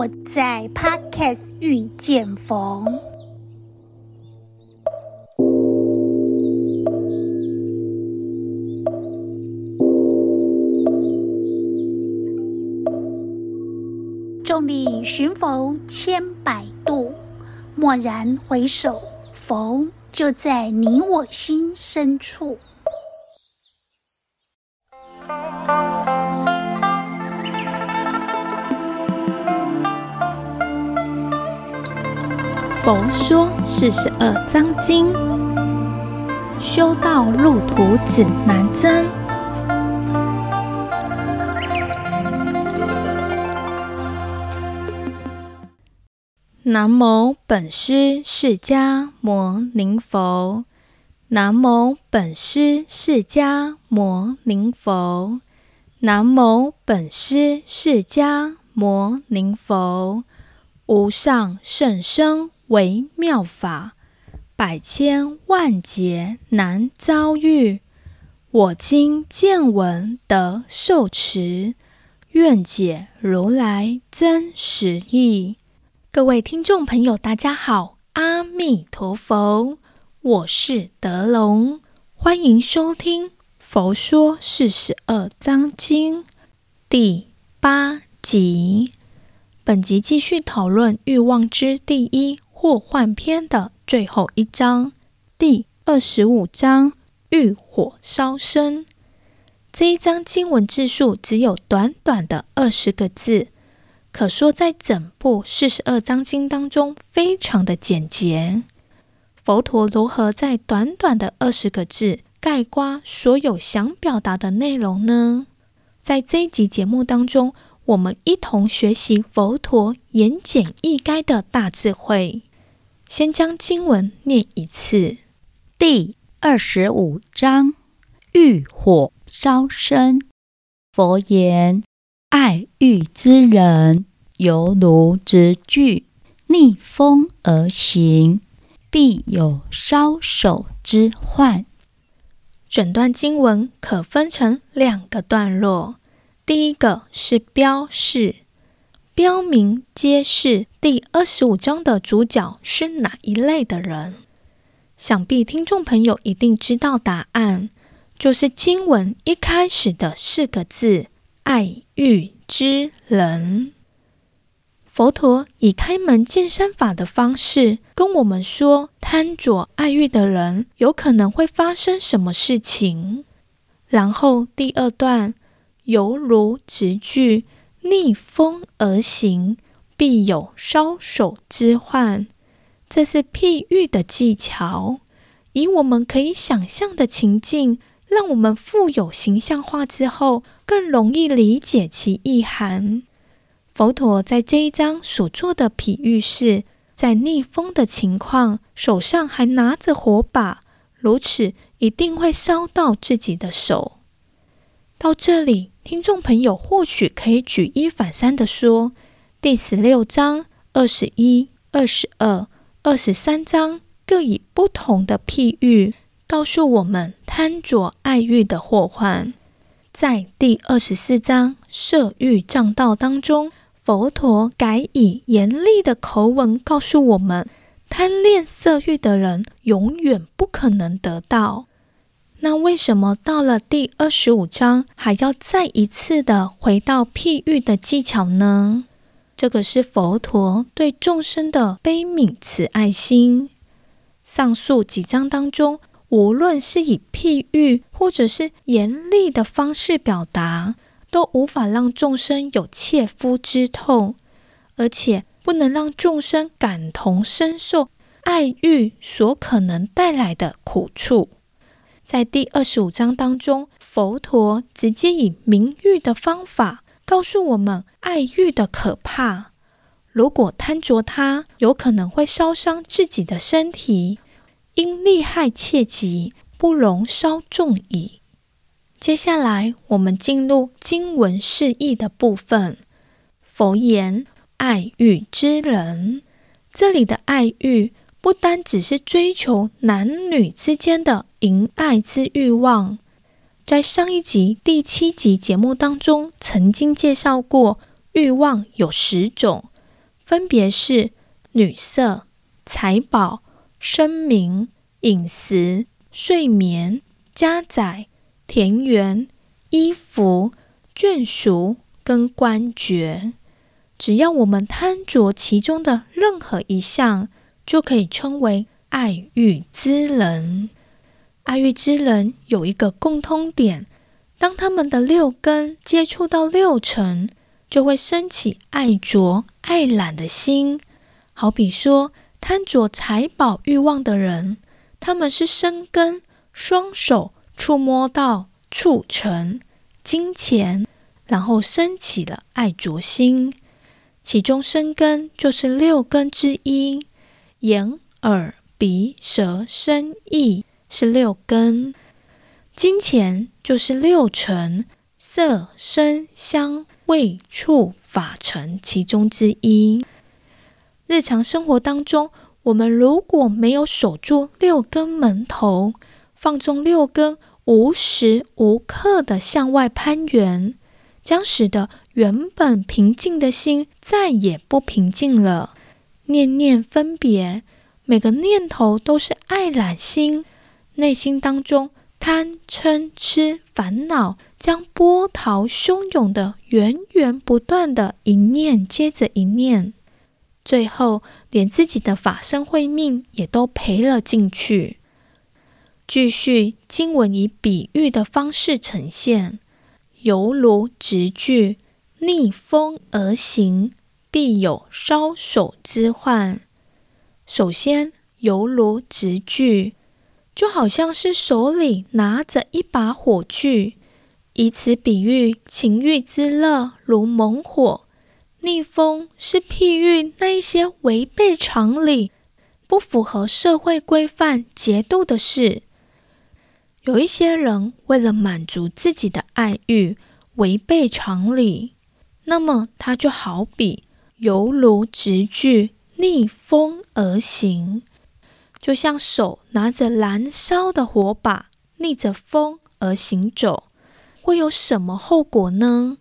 我在 Podcast 遇见逢。众里寻佛千百度，蓦然回首，佛就在你我心深处。佛说四十二章经，修道路途指南针。南无本师释迦牟尼佛，南无本师释迦牟尼佛，南无本师释迦牟尼佛，无上甚深。为妙法，百千万劫难遭遇。我今见闻得受持，愿解如来真实义。各位听众朋友，大家好，阿弥陀佛，我是德龙，欢迎收听《佛说四十二章经》第八集。本集继续讨论欲望之第一。祸患篇的最后一章，第二十五章欲火烧身。这一章经文字数只有短短的二十个字，可说在整部四十二章经当中非常的简洁。佛陀如何在短短的二十个字概括所有想表达的内容呢？在这一集节目当中，我们一同学习佛陀言简意赅的大智慧。先将经文念一次。第二十五章：欲火烧身。佛言：爱欲之人，犹如执炬逆风而行，必有烧手之患。整段经文可分成两个段落，第一个是标示。标明揭示第二十五章的主角是哪一类的人？想必听众朋友一定知道答案，就是经文一开始的四个字“爱欲之人”。佛陀以开门见山法的方式跟我们说，贪着爱欲的人有可能会发生什么事情。然后第二段犹如直句。逆风而行，必有烧手之患。这是譬喻的技巧，以我们可以想象的情境，让我们富有形象化之后，更容易理解其意涵。佛陀在这一章所做的譬喻是，在逆风的情况，手上还拿着火把，如此一定会烧到自己的手。到这里。听众朋友或许可以举一反三地说，第十六章、二十一、二十二、二十三章各以不同的譬喻，告诉我们贪着爱欲的祸患。在第二十四章色欲障道当中，佛陀改以严厉的口吻告诉我们，贪恋色欲的人永远不可能得道。那为什么到了第二十五章还要再一次的回到譬喻的技巧呢？这个是佛陀对众生的悲悯慈爱心。上述几章当中，无论是以譬喻或者是严厉的方式表达，都无法让众生有切肤之痛，而且不能让众生感同身受爱欲所可能带来的苦处。在第二十五章当中，佛陀直接以明喻的方法告诉我们爱欲的可怕。如果贪着它，有可能会烧伤自己的身体，因利害切忌，不容稍纵矣。接下来，我们进入经文释义的部分。佛言：爱欲之人，这里的爱欲。不单只是追求男女之间的淫爱之欲望，在上一集第七集节目当中曾经介绍过，欲望有十种，分别是女色、财宝、声名、饮食、睡眠、家宅、田园、衣服、眷属跟官爵。只要我们贪着其中的任何一项，就可以称为爱欲之人。爱欲之人有一个共通点，当他们的六根接触到六尘，就会升起爱着、爱染的心。好比说，贪着财宝欲望的人，他们是生根双手触摸到触尘、金钱，然后升起了爱着心。其中生根就是六根之一，眼、耳、鼻、舌、身、意。是六根，金钱就是六尘，色、声、香、味、触、法尘其中之一。日常生活当中，我们如果没有守住六根门头，放纵六根无时无刻的向外攀缘，将使得原本平静的心再也不平静了。念念分别，每个念头都是爱染心。内心当中贪嗔痴烦恼将波涛汹涌的源源不断的一念接着一念，最后连自己的法身慧命也都赔了进去。继续经文以比喻的方式呈现，犹如直具逆风而行，必有烧手之患。首先，犹如执炬。就好像是手里拿着一把火炬，以此比喻情欲之乐如猛火。逆风是譬喻那一些违背常理、不符合社会规范节度的事。有一些人为了满足自己的爱欲，违背常理，那么他就好比犹如直具逆风而行。就像手拿着燃烧的火把，逆着风而行走，会有什么后果呢？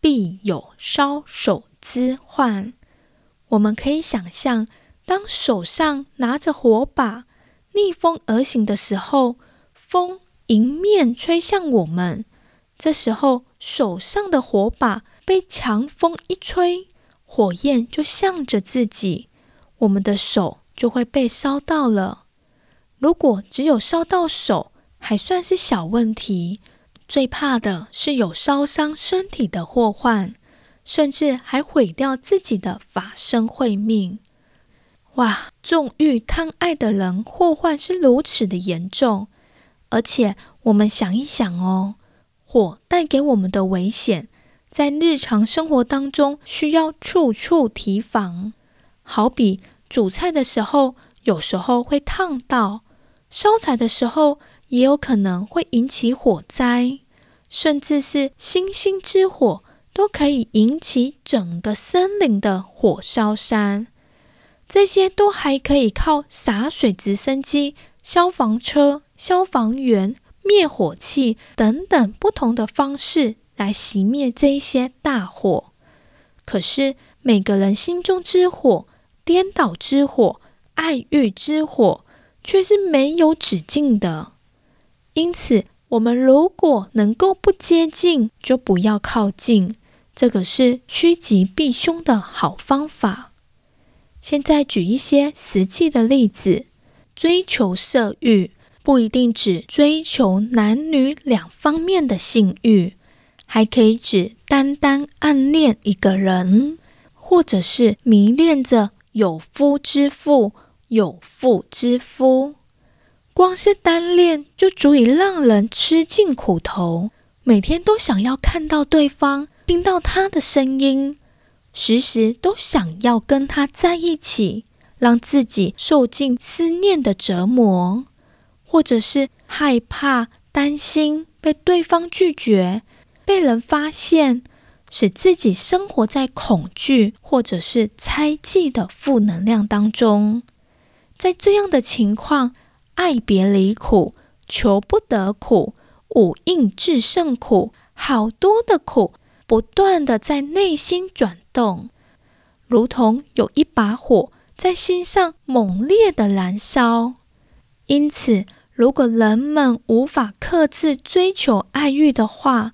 必有烧手之患。我们可以想象，当手上拿着火把，逆风而行的时候，风迎面吹向我们，这时候手上的火把被强风一吹，火焰就向着自己，我们的手。就会被烧到了。如果只有烧到手，还算是小问题。最怕的是有烧伤身体的祸患，甚至还毁掉自己的法身慧命。哇！纵欲贪爱的人，祸患是如此的严重。而且，我们想一想哦，火带给我们的危险，在日常生活当中需要处处提防。好比。煮菜的时候，有时候会烫到；烧柴的时候，也有可能会引起火灾，甚至是星星之火都可以引起整个森林的火烧山。这些都还可以靠洒水直升机、消防车、消防员、灭火器等等不同的方式来熄灭这些大火。可是每个人心中之火，颠倒之火、爱欲之火，却是没有止境的。因此，我们如果能够不接近，就不要靠近，这个是趋吉避凶的好方法。现在举一些实际的例子：追求色欲，不一定只追求男女两方面的性欲，还可以指单单暗恋一个人，或者是迷恋着。有夫之妇，有妇之夫，光是单恋就足以让人吃尽苦头。每天都想要看到对方，听到他的声音，时时都想要跟他在一起，让自己受尽思念的折磨，或者是害怕、担心被对方拒绝，被人发现。使自己生活在恐惧或者是猜忌的负能量当中，在这样的情况，爱别离苦、求不得苦、五阴炽盛苦，好多的苦不断的在内心转动。如同有一把火在心上猛烈的燃烧。因此，如果人们无法克制追求爱欲的话，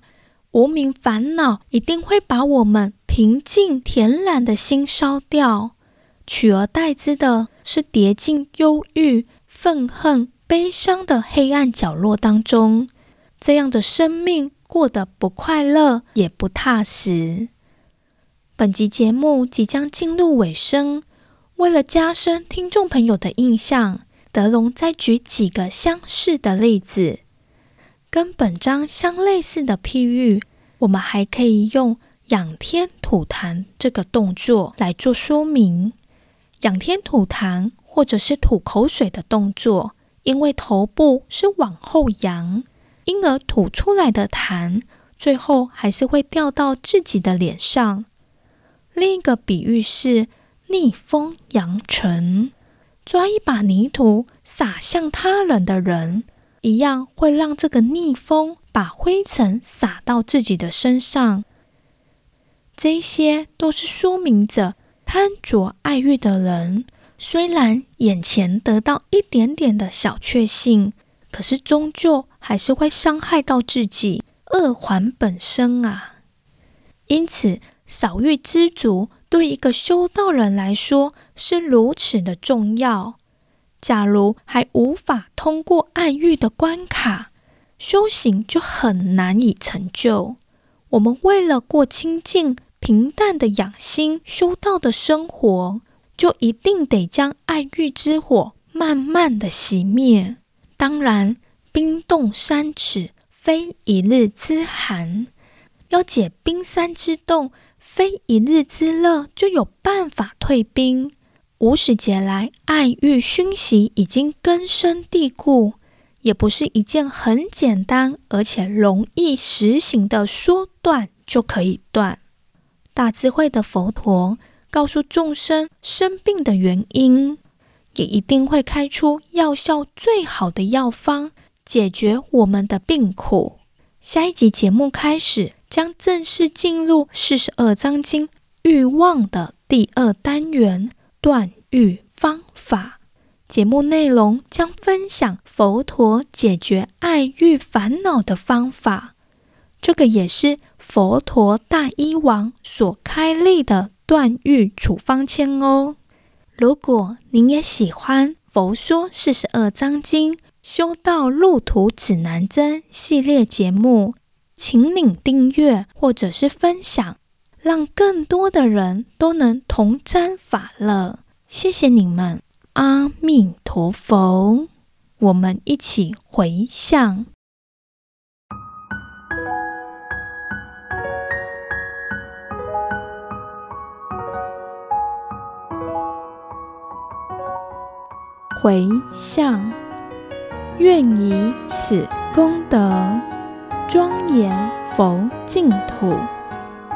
无名烦恼一定会把我们平静恬然的心烧掉，取而代之的是跌进忧郁、愤恨、悲伤的黑暗角落当中。这样的生命过得不快乐，也不踏实。本集节目即将进入尾声，为了加深听众朋友的印象，德龙再举几个相似的例子，跟本章相类似的譬喻，我们还可以用仰天吐痰这个动作来做说明。仰天吐痰，或者是吐口水的动作，因为头部是往后仰。因而吐出来的痰，最后还是会掉到自己的脸上。另一个比喻是逆风扬尘，抓一把泥土撒向他人的人，一样会让这个逆风把灰尘撒到自己的身上。这些都是说明着贪着爱欲的人，虽然眼前得到一点点的小确幸。可是，终究还是会伤害到自己，恶还本身啊！因此，少欲知足对一个修道人来说是如此的重要。假如还无法通过爱欲的关卡，修行就很难以成就。我们为了过清净平淡的养心修道的生活，就一定得将爱欲之火慢慢的熄灭。当然，冰冻三尺，非一日之寒。要解冰山之冻，非一日之热就有办法退冰。无始劫来，爱欲熏习已经根深蒂固，也不是一件很简单而且容易实行的说断就可以断。大智慧的佛陀告诉众生生病的原因。也一定会开出药效最好的药方，解决我们的病苦。下一集节目开始，将正式进入四十二章经欲望的第二单元——断欲方法。节目内容将分享佛陀解决爱欲烦恼的方法，这个也是佛陀大医王所开立的断欲处方签哦。如果您也喜欢《佛说四十二章经修道路途指南针》系列节目，请您订阅或者是分享，让更多的人都能同沾法乐。谢谢你们，阿弥陀佛，我们一起回向。回向，愿以此功德庄严佛净土，